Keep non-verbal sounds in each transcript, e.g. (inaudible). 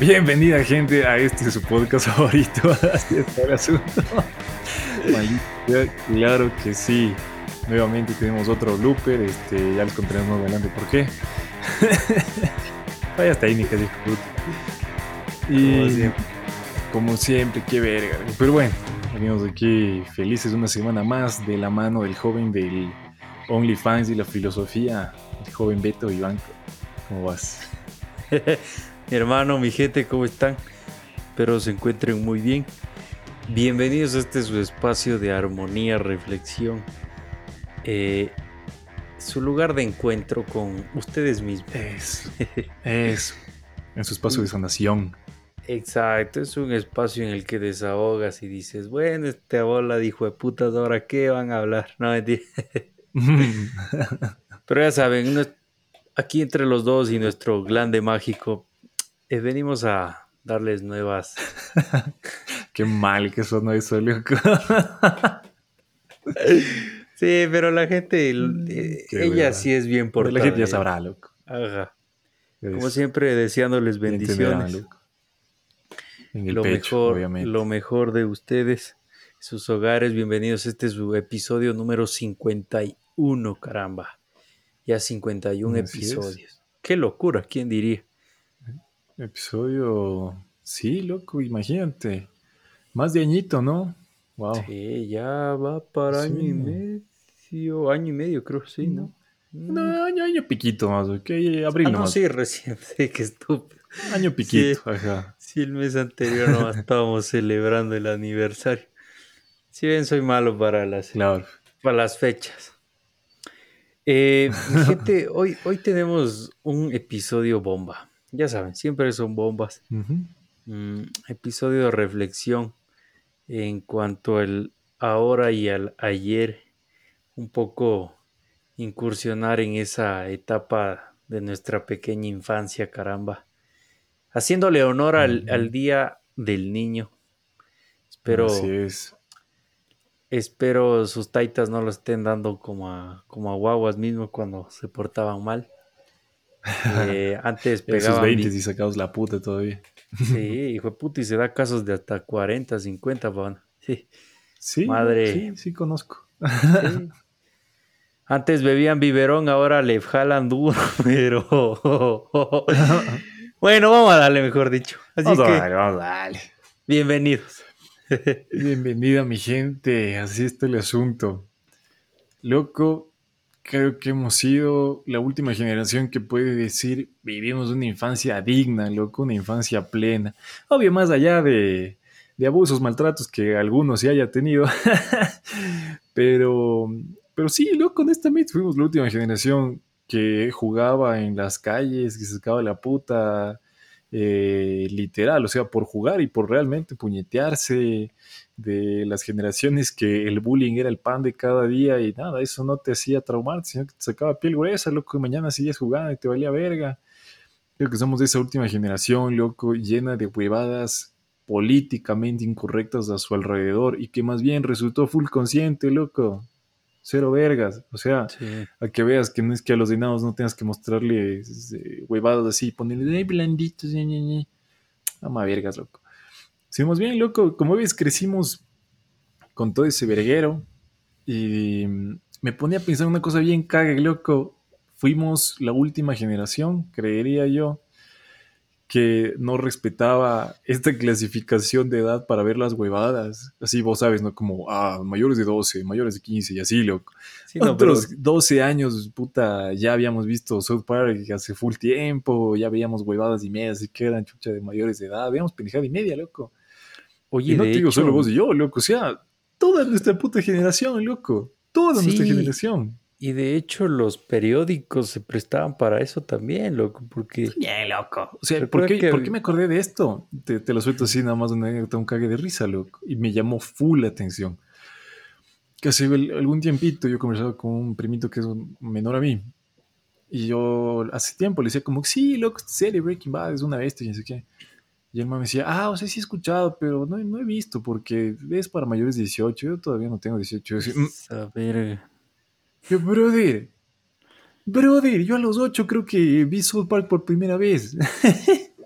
Bienvenida gente a este su podcast (laughs) favorito. Así está el asunto. claro que sí. Nuevamente tenemos otro looper. Este, ya les contaremos más adelante por qué. (laughs) Vaya técnicas, hijo Y como siempre. como siempre, qué verga. Pero bueno, venimos aquí felices una semana más de la mano del joven del OnlyFans y la filosofía, el joven Beto Iván. ¿Cómo vas? (laughs) Mi hermano, mi gente, ¿cómo están? Espero se encuentren muy bien. Bienvenidos a este su espacio de armonía, reflexión. Eh, su lugar de encuentro con ustedes mismos. Eso. (laughs) Eso. En su espacio de sanación. Exacto, es un espacio en el que desahogas y dices, bueno, este bola dijo de putas, ahora qué van a hablar. No, mentira. (laughs) Pero ya saben, aquí entre los dos y nuestro glande mágico eh, venimos a darles nuevas. (laughs) Qué mal que son eso, loco. (laughs) sí, pero la gente, mm, eh, ella sí es bien por La gente ya sabrá, loco. Ajá. Como siempre, deseándoles bendiciones. En el lo mejor, Lo mejor de ustedes, sus hogares. Bienvenidos. Este es su episodio número 51, caramba. Ya 51 episodios. Qué locura, ¿quién diría? Episodio. Sí, loco, imagínate. Más de añito, ¿no? Wow. Sí, ya va para año y medio. Año y medio, creo, sí, ¿no? No, año, año piquito más, ok. Abril ah, no, sí, recién. (laughs) Sí, qué estúpido. Año piquito, ajá. Sí, el mes anterior no estábamos celebrando el aniversario. Si bien soy malo para las, para las fechas. Eh, gente, (laughs) hoy, hoy tenemos un episodio bomba ya saben, siempre son bombas. Mm, episodio de reflexión en cuanto al ahora y al ayer, un poco incursionar en esa etapa de nuestra pequeña infancia, caramba. Haciéndole honor al, Día del Niño. Espero, espero sus taitas no lo estén dando como a, como a guaguas mismo cuando se portaban mal. Eh, antes (laughs) pegaban. 20 y sacados la puta todavía. Sí, hijo de puta, y se da casos de hasta 40, 50, van. Sí. Sí, Madre. sí, sí conozco. Antes bebían biberón, ahora le jalan duro, (laughs) pero. (laughs) bueno, vamos a darle, mejor dicho. Así vamos que, a darle, vamos a darle. Bienvenidos. Bienvenida, mi gente. Así está el asunto. Loco, creo que hemos sido la última generación que puede decir vivimos una infancia digna, loco, una infancia plena. Obvio, más allá de, abusos, maltratos que algunos sí haya tenido. (laughs) pero, pero sí, loco, honestamente fuimos la última generación que jugaba en las calles, que se sacaba la puta, eh, literal, o sea, por jugar y por realmente puñetearse de las generaciones que el bullying era el pan de cada día y nada, eso no te hacía traumar, sino que te sacaba piel gruesa, loco, y mañana sigues jugando y te valía verga. Creo que somos de esa última generación, loco, llena de huevadas políticamente incorrectas a su alrededor y que más bien resultó full consciente, loco. Cero vergas. O sea, a que veas que no es que a los dinados no tengas que mostrarles eh, huevadas así, ponerle blanditos, ñe, Ama vergas, loco. Seguimos bien, loco. Como ves, crecimos con todo ese verguero. Y me ponía a pensar una cosa bien cague, loco. Fuimos la última generación, creería yo, que no respetaba esta clasificación de edad para ver las huevadas. Así vos sabes, ¿no? Como, ah, mayores de 12, mayores de 15 y así, loco. Sí, Otros 12 años, puta, ya habíamos visto South Park hace full tiempo, ya veíamos huevadas y medias, así que eran chucha de mayores de edad, veíamos pendejada y media, loco. Oye, no te digo solo vos y yo, loco. O sea, toda nuestra puta generación, loco. Toda nuestra generación. Y de hecho, los periódicos se prestaban para eso también, loco. Porque. Bien, loco. O sea, ¿por qué, me acordé de esto? Te, lo suelto así, nada más una un cague de risa, loco. Y me llamó full la atención. Que hace algún tiempito yo conversaba con un primito que es menor a mí. Y yo hace tiempo le decía, como, sí, loco, serie Breaking Bad es una bestia y no sé qué. Y el me decía, ah, o sea, sí he escuchado, pero no, no he visto porque es para mayores de 18. Yo todavía no tengo 18. Mm". a ver. Yo, brother, brother, yo a los 8 creo que vi South Park por primera vez. (laughs)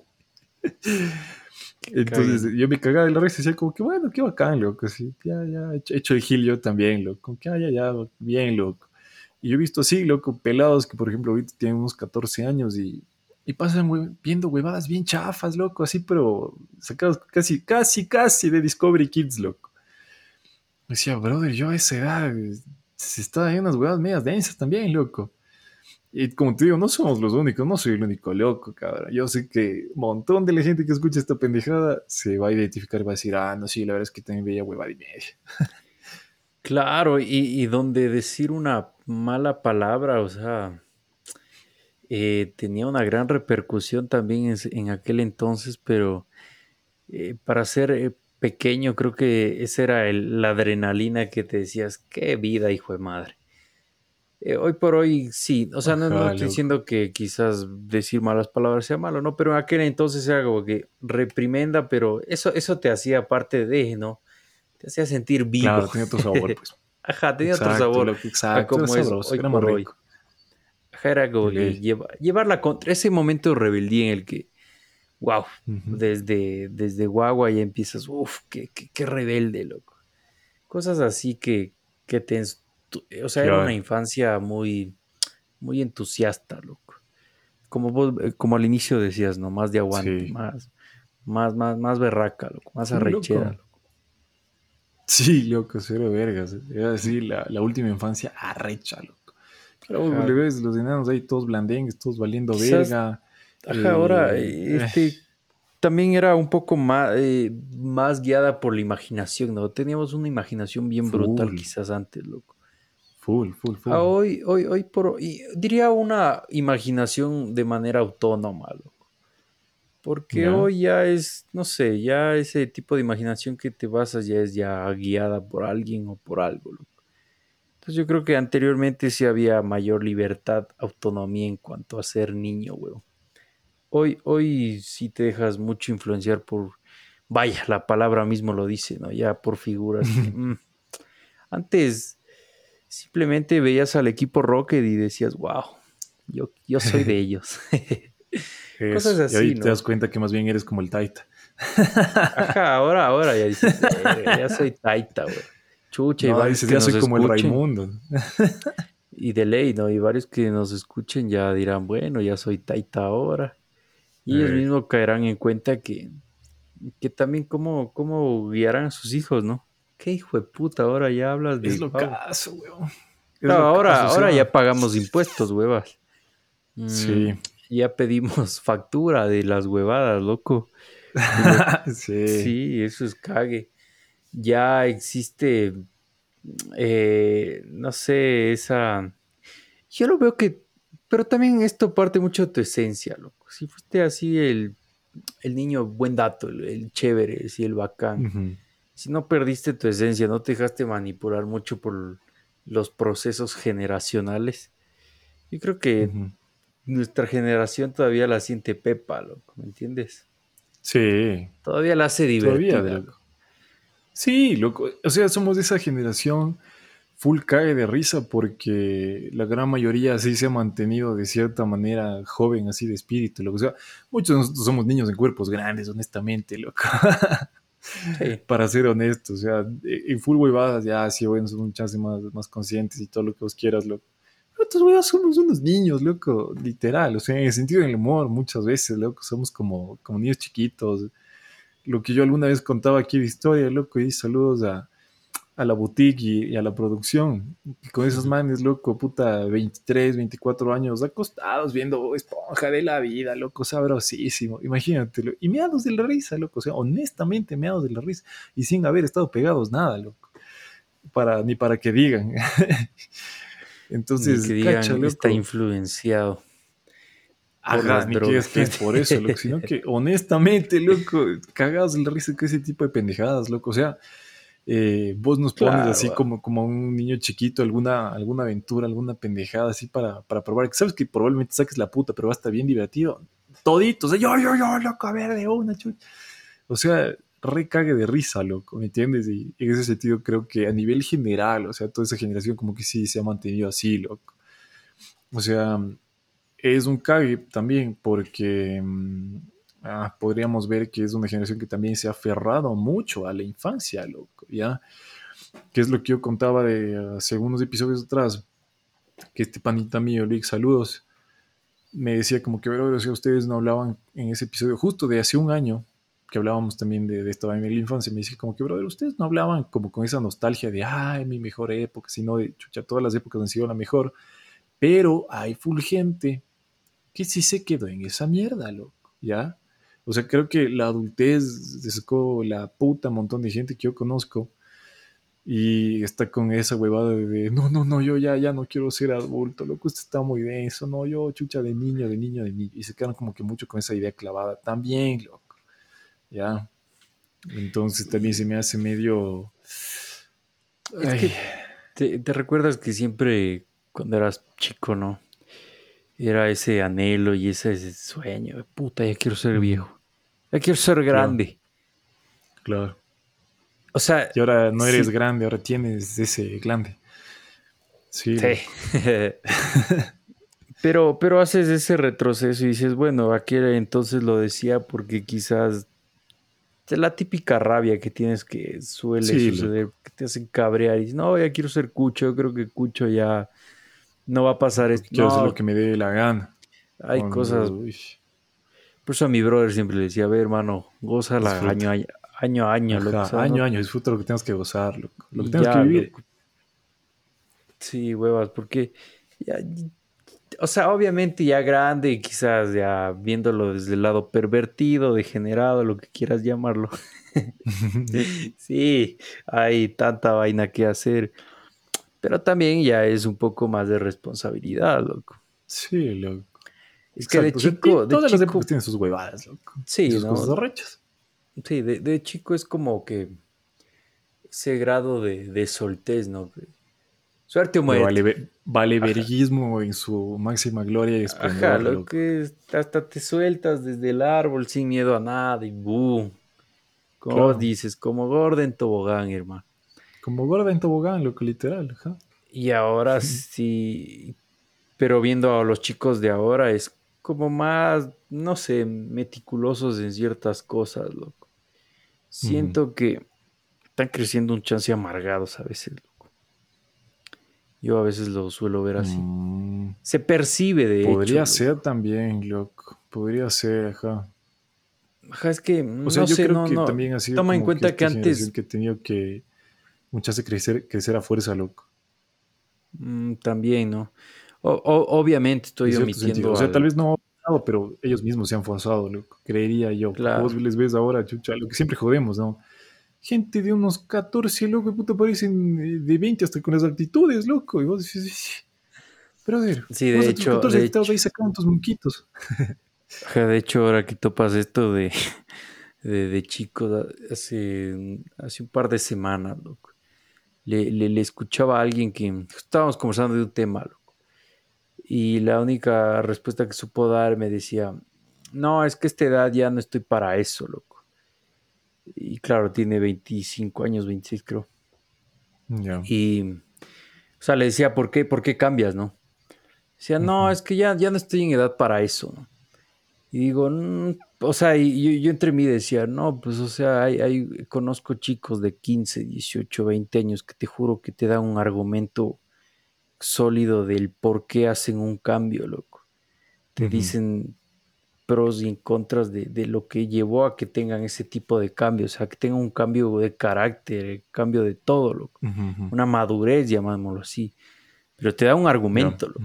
Entonces yo me cagaba de la risa y decía como que bueno, qué bacán, loco. Sí, ya, ya, he hecho, el gil yo también, loco. Como que, ah, ya, ya, bien, loco. Y yo he visto así, loco, pelados que, por ejemplo, ahorita tienen unos 14 años y, y pasan viendo huevadas bien chafas, loco, así, pero sacados casi, casi, casi de Discovery Kids, loco. Decía, brother, yo a esa edad se estaba en unas huevadas medias densas también, loco. Y como te digo, no somos los únicos, no soy el único loco, cabrón. Yo sé que un montón de la gente que escucha esta pendejada se va a identificar y va a decir, ah, no, sí, la verdad es que también veía huevada y media. Claro, y, y donde decir una mala palabra, o sea, eh, tenía una gran repercusión también en, aquel entonces, pero eh, para ser eh, pequeño creo que esa era la adrenalina que te decías, qué vida, hijo de madre. hoy por hoy sí, o sea, no, estoy diciendo que quizás decir malas palabras sea malo, ¿no? Pero en aquel entonces era como que reprimenda, pero eso, eso te hacía parte de, ¿no? Te hacía sentir vivo. Claro, tenía sabor, pues. (laughs) Ajá, tenía otro sabor. exacto, como es hoy por hoy era como llevarla contra ese momento de rebeldía en el que, wow, desde, desde guagua ya empiezas, uff, qué, qué, rebelde, loco. Cosas así que, que te... O sea, era una infancia muy, muy entusiasta, loco. Como vos, eh, como al inicio decías, ¿no? Más de aguante, más, más, más, más berraca, loco, más arrechera, loco. Sí, loco, cero vergas. Era así la, la última infancia arrecha, loco. Pero le ves los enanos ahí todos blandengues, todos valiendo verga. Ajá, ahora, eh, eh, este, también era un poco más, eh, más guiada por la imaginación, ¿no? Teníamos una imaginación bien brutal quizás antes, loco. Full, full, full. Ah, hoy, hoy, hoy por hoy, diría una imaginación de manera autónoma, loco. Porque hoy ya es, no sé, ya ese tipo de imaginación que te basas ya es ya guiada por alguien o por algo, loco yo creo que anteriormente sí había mayor libertad, autonomía en cuanto a ser niño, weón. Hoy, hoy sí te dejas mucho influenciar por, vaya, la palabra mismo lo dice, ¿no? Ya por figuras. Mm. Antes simplemente veías al equipo Rocket y decías, wow, yo, yo soy de (laughs) ellos. Cosas así. Y ahí te das cuenta que más bien eres como el Taita. Ajá, ahora, ahora ya dices, (laughs) eh, ya soy Taita, güey. Chucha, y varios que soy como el Raimundo. (laughs) y de ley, ¿no? Y varios que nos escuchen ya dirán, bueno, ya soy Taita ahora. Y ellos mismos caerán en cuenta que, que también cómo, cómo guiarán a sus hijos, ¿no? ¿Qué hijo de puta? Ahora ya hablas de... Es lo caso, weón. No, ahora, ahora ya pagamos impuestos, huevas. Mm, sí. Ya pedimos factura de las huevadas, loco. (laughs) sí. Sí, eso es cague ya existe, eh, no sé, esa... Yo lo veo que, pero también esto parte mucho de tu esencia, loco. Si fuiste así el, niño buen dato, el, chévere, el bacán. Si no perdiste tu esencia, no te dejaste manipular mucho por los procesos generacionales. Yo creo que nuestra generación todavía la siente pepa, loco, ¿me entiendes? Sí. Todavía la hace divertida. Todavía, Sí, loco. O sea, somos de esa generación full cae de risa porque la gran mayoría sí se ha mantenido de cierta manera joven, así de espíritu. Loco. O sea, muchos de nosotros somos niños en cuerpos grandes, honestamente, loco. (laughs) Para ser honestos, o sea, en full huevadas ya sí, bueno, somos muchas más, más conscientes y todo lo que vos quieras, loco. Pero estos huevos somos unos niños, loco, literal. O sea, en el sentido del humor, muchas veces, loco, somos como, como niños chiquitos lo que yo alguna vez contaba aquí de historia, loco, y saludos a, la boutique y, a la producción. con esos manes, loco, puta, 23, 24 años, acostados viendo esponja de la vida, loco, sabrosísimo. Imagínatelo. Y meados de la risa, loco, o sea, honestamente meados de la risa. Y sin haber estado pegados nada, loco. Para, ni para que digan. (laughs) Entonces, que está influenciado. Ajá, ni que es que es por eso, loco, sino que (laughs) honestamente, loco, cagados de la risa que ese tipo de pendejadas, loco. O sea, eh, vos nos pones así como, como un niño chiquito, alguna, alguna aventura, alguna pendejada así para, para probar. Sabes que probablemente saques la puta, pero va a estar bien divertido. Todito, o sea, yo, yo, yo, loco, a ver, de una, chucha. O sea, recague de risa, loco, ¿me entiendes? Y en ese sentido creo que a nivel general, o sea, toda esa generación como que sí se ha mantenido así, loco. O sea, es un cague también porque mm, ah, podríamos ver que es una generación que también se ha aferrado mucho a la infancia, loco, ¿ya? Que es lo que yo contaba de segundos episodios atrás, que este panita mío, Luis, saludos, me decía como que, pero si ustedes no hablaban en ese episodio justo de hace un año, que hablábamos también de, de esta vaina de la infancia, me dice como que, brother, ustedes no hablaban como con esa nostalgia de, ay, mi mejor época, sino de, chucha, todas las épocas han sido la mejor, pero hay full gente que sí se quedó en esa mierda, loco, ¿ya? O sea, creo que la adultez sacó la puta montón de gente que yo conozco y está con esa huevada de, no, no, no, yo ya, ya no quiero ser adulto, loco, esto está muy denso, no, yo chucha de niño, de niño, de niño, y se quedan como que mucho con esa idea clavada, también, loco. ¿ya? Entonces también se me hace medio... Es que te, te, recuerdas que siempre cuando eras chico, ¿no? Era ese anhelo y ese, sueño, puta, ya quiero ser viejo, ya quiero ser grande. Claro. O sea... Y ahora no eres grande, ahora tienes ese grande. Sí. sí. (laughs) pero, pero haces ese retroceso y dices, bueno, aquel entonces lo decía porque quizás es la típica rabia que tienes que suele suceder, que te hacen cabrear y dices, no, ya quiero ser Cucho, yo creo que Cucho ya no va a pasar esto. Quiero no, hacer lo que me dé la gana. Hay cosas. Por eso a mi brother siempre le decía, a ver, hermano, gózala año, año, año a año. año a año, disfruta lo que tengas que gozar, lo, que tengas que vivir. Sí, huevas, porque ya, o sea, obviamente ya grande, quizás ya viéndolo desde el lado pervertido, degenerado, lo que quieras llamarlo. (laughs) (laughs) sí, hay tanta vaina que hacer. Pero también ya es un poco más de responsabilidad, loco. Sí, loco. Es que de chico. De todas las épocas tienen sus huevadas, loco. Sí, sus cosas rechas. Sí, de, de, chico es como que ese grado de, de soltez, ¿no? Suerte o muerte. Vale, verguismo en su máxima gloria y esplendor. Ajá, lo que hasta te sueltas desde el árbol sin miedo a nada y boom. Como dices, como gorda en tobogán, hermano. Como gorda en tobogán, lo que literal, ajá. Y ahora sí, pero viendo a los chicos de ahora es como más, no sé, meticulosos en ciertas cosas, loco. Siento que están creciendo un chance amargados a veces. Yo a veces lo suelo ver así. Mm. Se percibe de Podría ser también, loco. Podría ser, ajá. Ajá, es que. O sea, yo creo que también ha sido. Toma en cuenta que, antes. Que he tenido que. Muchas de crecer, crecer a fuerza, loco. Mm, también, ¿no? obviamente estoy omitiendo. O sea, tal vez no pero ellos mismos se han forzado, loco. Creería yo. Claro. Vos les ves ahora, chucha, lo que siempre jodemos, ¿no? gente de unos 14, loco, puta, parecen eh, de 20 hasta con las actitudes, loco. Y vos dices, brother, sí, de hecho, 14 de hecho. ahí sacando tus monquitos. (laughs) de hecho, ahora que topas esto de, (laughs) de, de chico, hace, hace un par de semanas, loco, le, le, le, escuchaba a alguien que estábamos conversando de un tema, loco. Y la única respuesta que supo dar me decía, no, es que a esta edad ya no estoy para eso, loco. Y claro, tiene 25 años, 26 creo. Y, o sea, le decía, ¿por qué, por qué cambias, no? Decía, no, es que ya, ya no estoy en edad para eso, ¿no? Y digo, mm", o sea, y yo, entre mí decía, no, pues, o sea, hay, hay, conozco chicos de 15, 18, 20 años que te juro que te dan un argumento sólido del por qué hacen un cambio, loco. Te dicen, pros y contras de, de, lo que llevó a que tengan ese tipo de cambios, o sea, que tengan un cambio de carácter, cambio de todo, loco. una madurez, llamámoslo así. Pero te da un argumento, loco.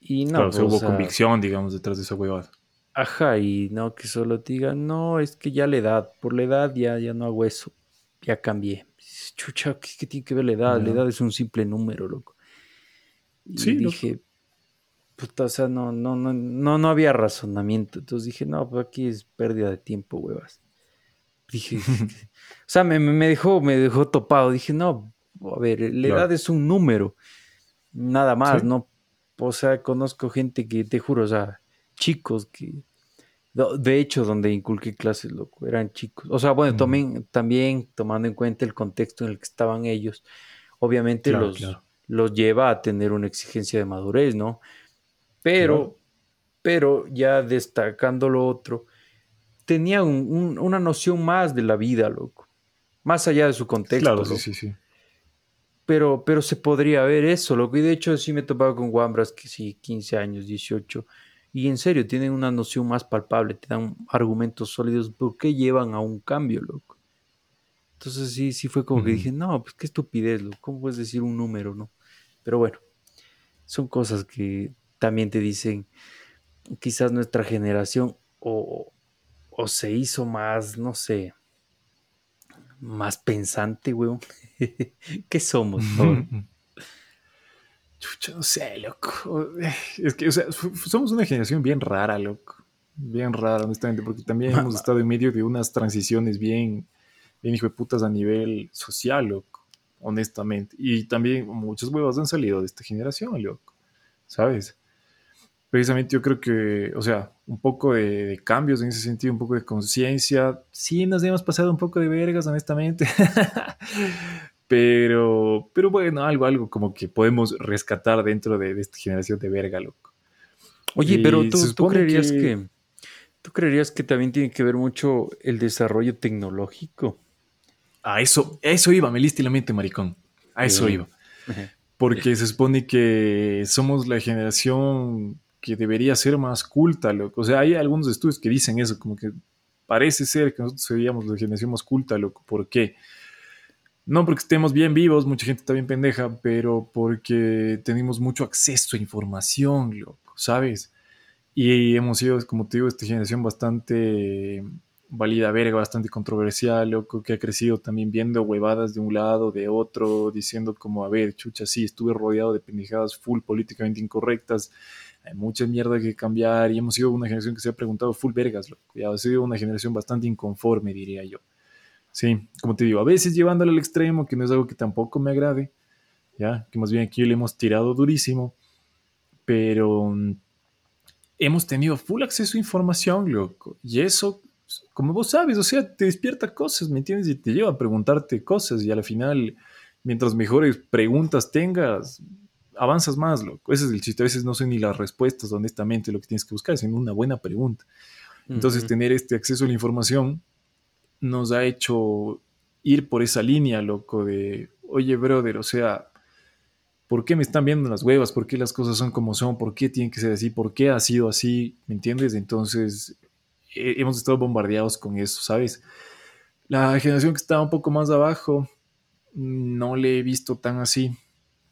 Y no, claro, pues, hubo convicción, digamos, detrás de esa huevada. Ajá, y no que solo te digan, no, es que ya la edad, por la edad ya, ya no hago eso, ya cambié. Chucha, ¿qué, tiene que ver la edad? La edad es un simple número, loco. Y sí, dije, o sea, no, no, no, no, no había razonamiento. Entonces dije, no, pues aquí es pérdida de tiempo, huevas. Dije, (laughs) o sea, me, me, dejó, me dejó topado. Dije, no, a ver, la edad es un número, nada más, ¿no? O sea, conozco gente que, te juro, o sea, chicos que, de hecho, donde inculqué clases, loco, eran chicos. O sea, bueno, también, también tomando en cuenta el contexto en el que estaban ellos, obviamente los, los lleva a tener una exigencia de madurez, ¿no? Pero, pero ya destacando lo otro, tenía una noción más de la vida, loco. Más allá de su contexto. Claro, sí, sí, sí. Pero, pero se podría ver eso, loco. Y de hecho sí me he topado con guambras que sí, 15 años, 18. Y en serio, tienen una noción más palpable, te dan argumentos sólidos. ¿Por qué llevan a un cambio, loco? Entonces sí, sí fue como que dije, no, pues qué estupidez, loco. ¿Cómo puedes decir un número, no? Pero bueno, son cosas que también te dicen, quizás nuestra generación o, o se hizo más, no sé, más pensante, weón. (laughs) ¿Qué somos? Chucha, no sé, loco. Es que, o sea, somos una generación bien rara, loco. Bien rara, honestamente, porque también hemos (laughs) estado en medio de unas transiciones bien, bien hijo de putas a nivel social, loco. Honestamente. Y también muchos huevos han salido de esta generación, loco. ¿Sabes? precisamente yo creo que, o sea, un poco de, cambios en ese sentido, un poco de conciencia. Sí, nos hemos pasado un poco de vergas, honestamente. (laughs) pero, pero bueno, algo, algo como que podemos rescatar dentro de, esta generación de verga, loco. Oye, pero tú, creerías que... ¿Tú creerías que también tiene que ver mucho el desarrollo tecnológico? A eso, eso iba, me liste la mente, maricón. A eso iba. Porque se supone que somos la generación que debería ser más culta. Loco. O sea, hay algunos estudios que dicen eso, como que parece ser que nosotros seríamos la generación más culta, loco. ¿Por qué? No porque estemos bien vivos, mucha gente está bien pendeja, pero porque tenemos mucho acceso a información, loco, ¿sabes? Y hemos sido, como te digo, esta generación bastante válida verga, bastante controversial, loco, que ha crecido también viendo huevadas de un lado, de otro, diciendo como, a ver, chucha, sí, estuve rodeado de pendejadas full políticamente incorrectas, hay mucha mierda que cambiar y hemos sido una generación que se ha preguntado full vergas, loco. Ya ha sido una generación bastante inconforme, diría yo. Sí, como te digo, a veces llevándolo al extremo, que no es algo que tampoco me agrade, ya, que más bien aquí le hemos tirado durísimo, pero mm, hemos tenido full acceso a información, loco, y eso, como vos sabes, o sea, te despierta cosas, ¿me entiendes? Y te lleva a preguntarte cosas, y al final, mientras mejores preguntas tengas, avanzas más, loco. Ese es el chiste. A veces no sé ni las respuestas, honestamente, lo que tienes que buscar, sino una buena pregunta. Entonces, tener este acceso a la información nos ha hecho ir por esa línea, loco, de, oye, brother, o sea, ¿por qué me están viendo las huevas? ¿Por qué las cosas son como son? ¿Por qué tienen que ser así? ¿Por qué ha sido así? ¿Me entiendes? Entonces, hemos estado bombardeados con eso, ¿sabes? La generación que está un poco más abajo, no le he visto tan así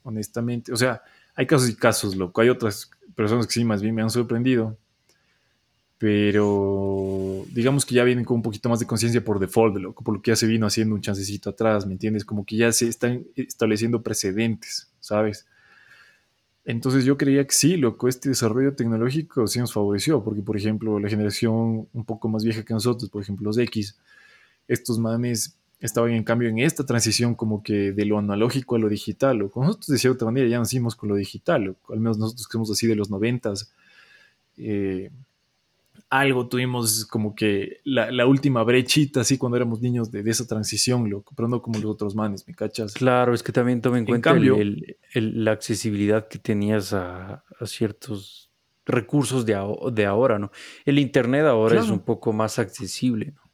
honestamente. O sea, hay casos y casos, loco. Hay otras personas que sí, más bien me han sorprendido. Pero digamos que ya vienen con un poquito más de conciencia por default, loco, por lo que ya se vino haciendo un chancecito atrás, ¿me entiendes? Como que ya se están estableciendo precedentes, ¿sabes? Entonces yo creía que sí, loco, este desarrollo tecnológico sí nos favoreció, porque por ejemplo la generación un poco más vieja que nosotros, por ejemplo los X, estos manes estaban en cambio en esta transición como que de lo analógico a lo digital. O nosotros de cierta manera ya nacimos con lo digital, o al menos nosotros que somos así de los noventas. Eh, algo tuvimos como que la, última brechita, así cuando éramos niños de, esa transición, loco, pero no como los otros manes, ¿me cachas? Claro, es que también toma en, cuenta la accesibilidad que tenías a, ciertos recursos de, de, ahora, ¿no? El Internet ahora es un poco más accesible, ¿no?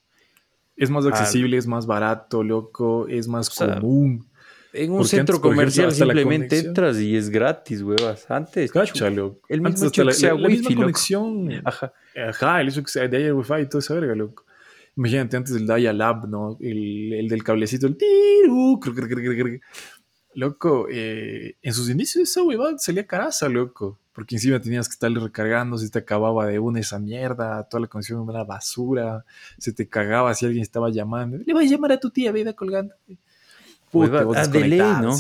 Es más accesible, es más barato, loco, es más común. En un centro comercial simplemente entras y es gratis, huevas. Antes, Cáchalo. El mismo hecho que sea wifi, conexión. Ajá. Ajá, el hecho que sea de ahí el wifi y todo esa verga, loco. Imagínate antes del Dial-Up, ¿no? El, el, del cablecito, el tiru. Loco, eh, en sus inicios esa huevada salía caraza, loco porque encima tenías que estarle recargando, si te acababa de una esa mierda, toda la conexión era basura, se te cagaba si alguien estaba llamando, le voy a llamar a tu tía, veda colgando. Puta, vos a ¿no?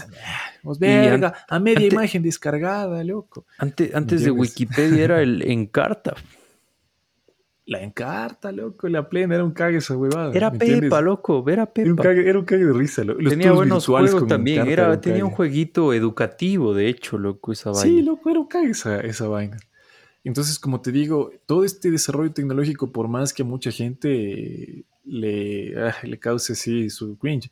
Vos verga, a media imagen descargada, loco. Antes, antes de Wikipedia era el (laughs) Encarta. La encarta, loco, la plena era un cague esa huevada. Era Pepa, loco, era Pepa. Era un cague, de risa. Los tenía buenos juegos también, era, tenía un, jueguito educativo, de hecho, loco, esa vaina. Sí, loco, era un cague esa, esa vaina. Entonces, como te digo, todo este desarrollo tecnológico, por más que a mucha gente le, ah, le cause así su cringe,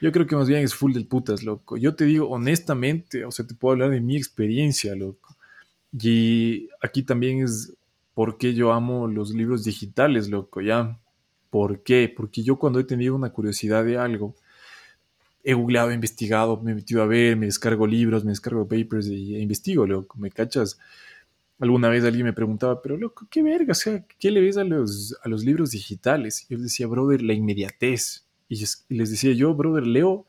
yo creo que más bien es full del putas, loco. Yo te digo honestamente, o sea, te puedo hablar de mi experiencia, loco. Y aquí también es por qué yo amo los libros digitales, loco, ya. ¿Por qué? Porque yo cuando he tenido una curiosidad de algo, he googleado, he investigado, me he metido a ver, me descargo libros, me descargo papers e investigo, loco, ¿me cachas? Alguna vez alguien me preguntaba, pero loco, ¿qué verga? O sea, ¿qué le ves a los, a los libros digitales? Y yo decía, brother, la inmediatez. Y les decía yo, brother, leo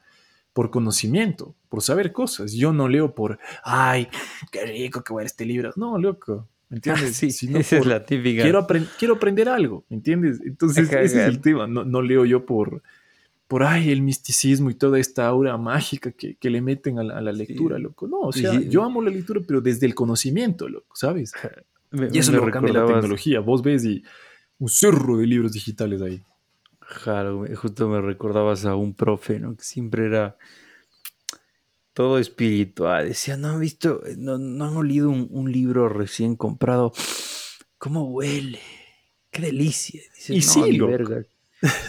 por conocimiento, por saber cosas. Yo no leo por, ay, qué rico que va este libro. No, loco, ¿me entiendes? sí, esa es la típica. Quiero, quiero aprender algo, ¿me entiendes? Entonces, ese es el tema. No, no, leo yo por, por, ay, el misticismo y toda esta aura mágica que, que le meten a la, lectura, loco. No, o sea, yo amo la lectura, pero desde el conocimiento, loco, ¿sabes? (laughs) y eso es lo de la tecnología. Vos ves y un cerro de libros digitales ahí. Justo me recordabas a un profe, ¿no? Que siempre era todo espiritual. Decía, no han visto, no, no han olido un, libro recién comprado. ¿Cómo huele? ¡Qué delicia! y no, sí, verga.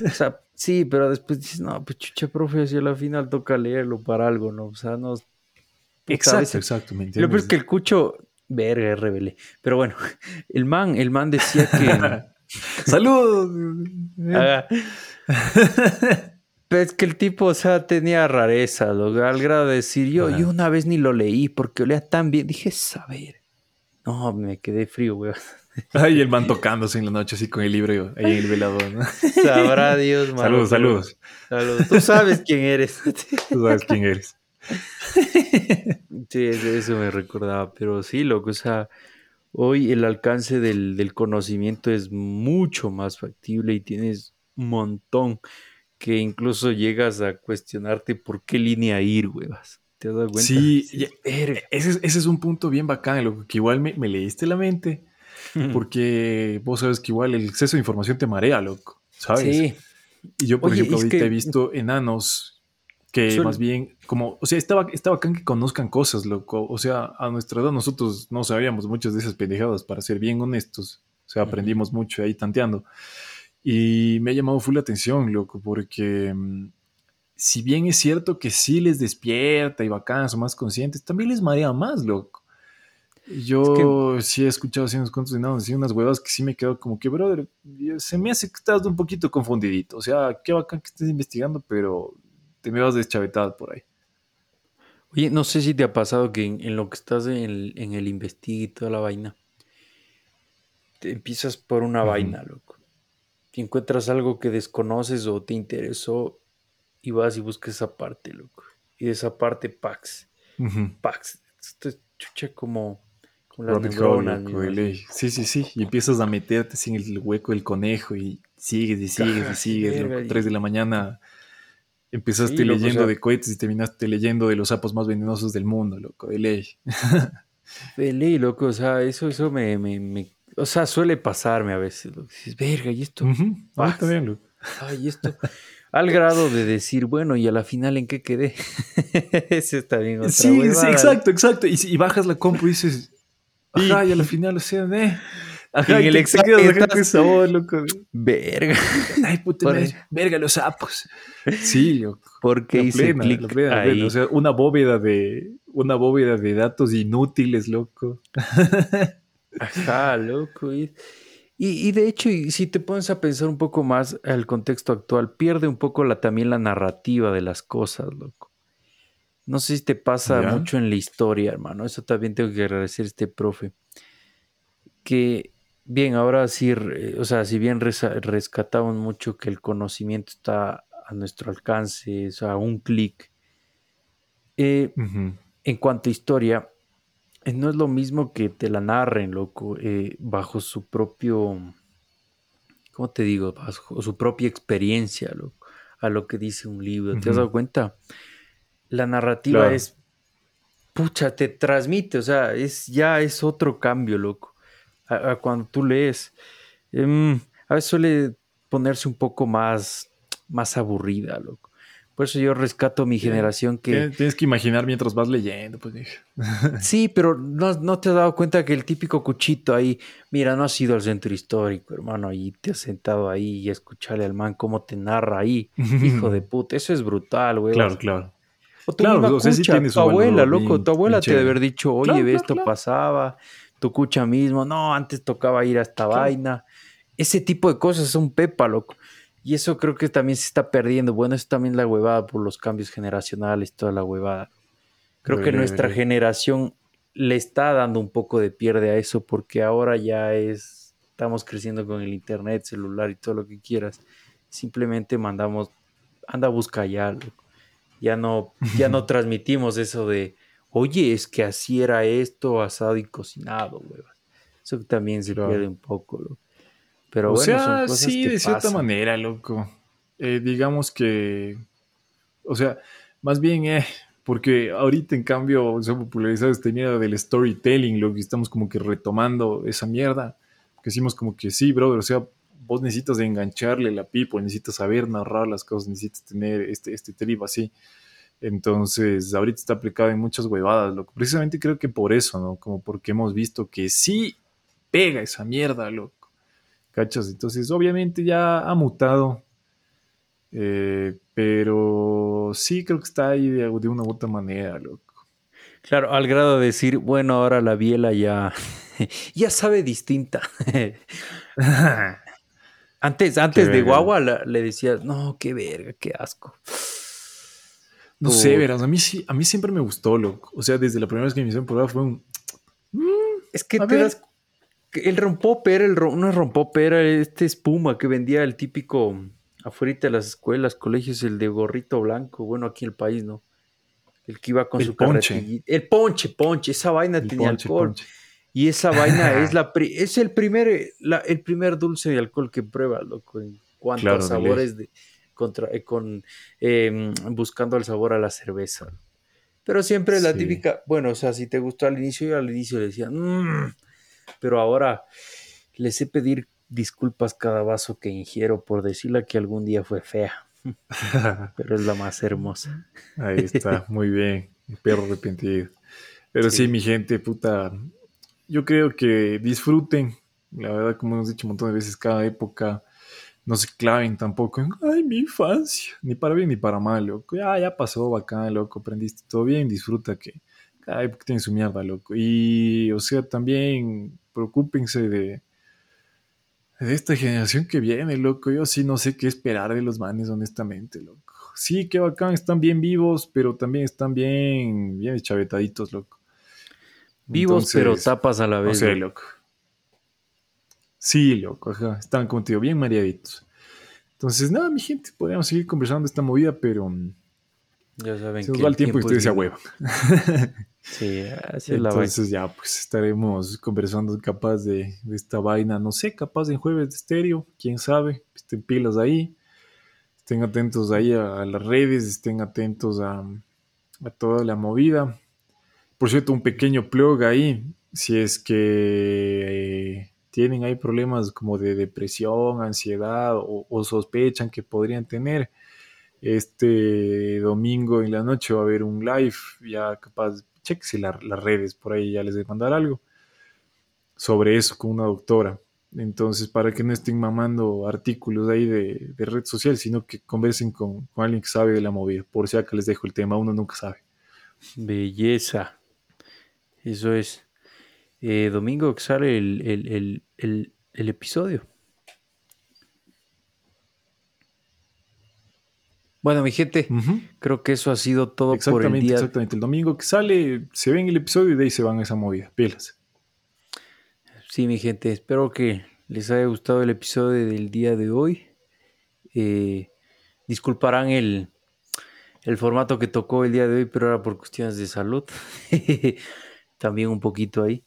O sea, sí, pero después dices, no, pues chucha, profe, así a la final toca leerlo para algo, ¿no? O sea, no. Exacto, exacto, me entiendes. Lo peor es que el cucho, verga, rebelé. Pero bueno, el man, el man decía que. (laughs) ¡Saludos! (laughs) Pero es que el tipo, o sea, tenía rareza, al grado de decir, yo, yo una vez ni lo leí porque olía tan bien. Dije, saber. No, me quedé frío, güey. (laughs) Ay, el man tocándose en la noche así con el libro ahí en el velador, ¿no? (laughs) Sabrá Dios, Saludos, saludos. Saludos. Tú sabes quién eres. Tú sabes quién eres. Sí, eso me recordaba, pero sí, loco, o sea, Hoy el alcance del, conocimiento es mucho más factible y tienes un montón que incluso llegas a cuestionarte por qué línea ir, huevas. ¿Te has dado cuenta? Sí, ese, es, un punto bien bacán, lo que igual me, leíste la mente, (laughs) porque vos sabes que igual el exceso de información te marea, loco, ¿sabes? Sí. Y yo, por ejemplo, ahorita he visto enanos que más bien, como, o sea, estaba, estaba bacán que conozcan cosas, loco. O sea, a nuestra edad nosotros no sabíamos muchas de esas pendejadas, para ser bien honestos. O sea, aprendimos mucho ahí tanteando. Y me ha llamado full la atención, loco, porque mm, si bien es cierto que sí les despierta y bacán, son más conscientes, también les marea más, loco. Yo sí he escuchado así unos cuantos de así unas huevas que sí me quedo como que, brother, se me hace que estás un poquito confundidito. O sea, qué bacán que estés investigando, pero te me vas deschavetado por ahí. Oye, no sé si te ha pasado que en, lo que estás en el, en el investigue y toda la vaina, te empiezas por una vaina, loco. Te encuentras algo que desconoces o te interesó y vas y buscas esa parte, loco. Y de esa parte, Pax. Pax. Esto es chucha como, como las neuronas. sí, sí, sí. Y empiezas a meterte sin el hueco del conejo y sigues y sigues y (laughs) sigues. Loco. Tres de la mañana Empezaste leyendo de cohetes y terminaste leyendo de los sapos más venenosos del mundo, loco, de ley. (laughs) de ley, loco, o sea, eso, eso me, me, o sea, suele pasarme a veces, loco. Dices, verga, y esto. Ah, está bien, loco. Ay, esto. Al grado de decir, bueno, ¿y a la final en qué quedé? (laughs) Ese está bien. Otra sí, sí, exacto, exacto. Y, y, bajas la compu y dices, ajá, y a la final, o sea, eh. Ajá, en el examen estás... sabor, loco. Verga. (laughs) Ay, puta Verga, los sapos. Sí, loco. Porque hice clic O sea, una bóveda de... Una bóveda de datos inútiles, loco. Ajá, loco. Y, y, de hecho, si te pones a pensar un poco más el contexto actual, pierde un poco la, también la narrativa de las cosas, loco. No sé si te pasa mucho en la historia, hermano. Eso también tengo que agradecer a este profe. Que Bien, ahora sí, o sea, si bien rescatamos mucho que el conocimiento está a nuestro alcance, o sea, un clic, eh, en cuanto a historia, eh, no es lo mismo que te la narren, loco, eh, bajo su propio, ¿cómo te digo? Bajo su propia experiencia, loco, a lo que dice un libro. ¿Te has dado cuenta? La narrativa es, pucha, te transmite, o sea, es, ya es otro cambio, loco cuando tú lees. Em, a veces suele ponerse un poco más, más aburrida, loco. Por eso yo rescato a mi generación que... Tienes que imaginar mientras vas leyendo, pues. (laughs) sí, pero no, te has dado cuenta que el típico cuchito ahí, mira, no has ido al centro histórico, hermano, y te has sentado ahí y escucharle al man cómo te narra ahí, (laughs) hijo de puta, eso es brutal, güey. Claro, claro. O tu, claro, tu abuela, loco, tu abuela te debe haber dicho, oye, esto pasaba, cucha mismo, no, antes tocaba ir a esta vaina. Ese tipo de cosas son pepa, loco. Y eso creo que también se está perdiendo. Bueno, eso también la huevada por los cambios generacionales, toda la huevada. Creo que nuestra generación le está dando un poco de pierde a eso porque ahora ya es, estamos creciendo con el internet, celular y todo lo que quieras. Simplemente mandamos, anda a buscar ya, ya no, ya no (laughs) transmitimos eso de, oye, es que así era esto, asado y cocinado, huevas. Eso también se pierde un poco, loco. Pero o bueno, sea, sí, de cierta manera, loco. Eh, digamos que, o sea, más bien, eh, porque ahorita en cambio se ha popularizado este miedo del storytelling, lo que estamos como que retomando esa mierda. Que decimos como que sí, brother, o sea, vos necesitas engancharle la pipo, necesitas saber narrar las cosas, necesitas tener este, este trip así. Entonces, ahorita está aplicado en muchas huevadas, loco. Precisamente creo que por eso, ¿no? Como porque hemos visto que sí pega esa mierda, loco. ¿Cachas? Entonces, obviamente ya ha mutado. Eh, pero sí creo que está ahí de, una u otra manera, loco. Claro, al grado de decir, bueno, ahora la biela ya, (laughs) ya sabe distinta. (laughs) antes antes de guagua le decías, no, qué verga, qué asco. No sé, verás, a mí sí, a mí siempre me gustó, loco. O sea, desde la primera vez que me hicieron probar fue un. Mm, es que te das el rompoper, el no es rompoper, este espuma que vendía el típico afuera de las escuelas, colegios, el de gorrito blanco, bueno, aquí en el país, ¿no? El que iba con su ponche. El ponche, ponche, esa vaina tenía alcohol. Y esa vaina es (laughs) la es el primer el primer dulce de alcohol que prueba, loco, en cuanto a sabores de, contra, eh, con em, buscando el sabor a la cerveza. Pero siempre la típica, bueno, o sea, si te gustó al inicio, yo al inicio le decía, mmm, pero ahora les sé pedir disculpas cada vaso que ingiero por decirle que algún día fue fea, (laughs) pero es la más hermosa. Ahí está, muy bien, perro arrepentido. Pero sí. mi gente, puta, yo creo que disfruten, la verdad, como hemos dicho un montón de veces, cada época, no se claven tampoco en, ay, mi infancia, ni para bien ni para mal, loco, ya, ya pasó, bacán, loco, aprendiste todo bien, disfruta que cada época tiene su mierda, loco. Y, o sea, también preocúpense de, de esta generación que viene, loco. Yo sí no sé qué esperar de los manes, honestamente, loco. Sí, qué bacán, están bien vivos, pero también están bien, bien chavetaditos, loco. Vivos, pero tapas a la vez. Loco. Sí, loco, ajá. Están, como te digo, bien mareaditos. Entonces, nada, mi gente, podríamos seguir conversando de esta movida, pero ya saben se nos va el tiempo, y ustedes se. (laughs) Sí, así es la Entonces ya pues estaremos conversando capaz de, esta vaina, no sé, capaz en jueves de estéreo, quién sabe, estén pilas ahí, estén atentos ahí a, las redes, estén atentos a, toda la movida. Por cierto, un pequeño plug ahí, si es que eh, tienen ahí problemas como de depresión, ansiedad o sospechan que podrían tener, este domingo en la noche va a haber un live, ya capaz, chequese las redes, por ahí ya les a mandar algo sobre eso con una doctora. Entonces, para que no estén mamando artículos ahí de, red social, sino que conversen con, alguien que sabe de la movida. Por si acá les dejo el tema, uno nunca sabe. Belleza. Eso es. Eh, domingo que sale el episodio. Bueno, mi gente, creo que eso ha sido todo por el día. Exactamente, el domingo que sale se ven el episodio y de ahí se van a esa movida, pilas. Sí, mi gente, espero que les haya gustado el episodio del día de hoy. Eh, disculparán el, el formato que tocó el día de hoy, pero era por cuestiones de salud. (laughs) También un poquito ahí.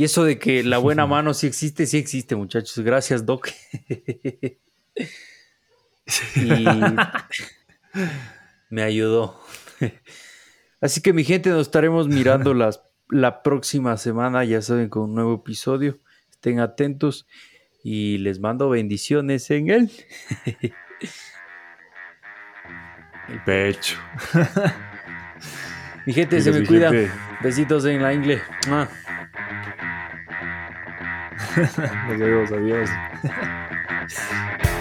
Y eso de que la buena (laughs) mano sí existe, sí existe, muchachos. Gracias, Doc. (laughs) y me ayudó. Así que mi gente, nos estaremos mirando las, la próxima semana, ya saben, con un nuevo episodio. Estén atentos y les mando bendiciones en él. El pecho. (laughs) Mi gente, se me cuida. Besitos en la ingle. Nos vemos, adiós. (laughs)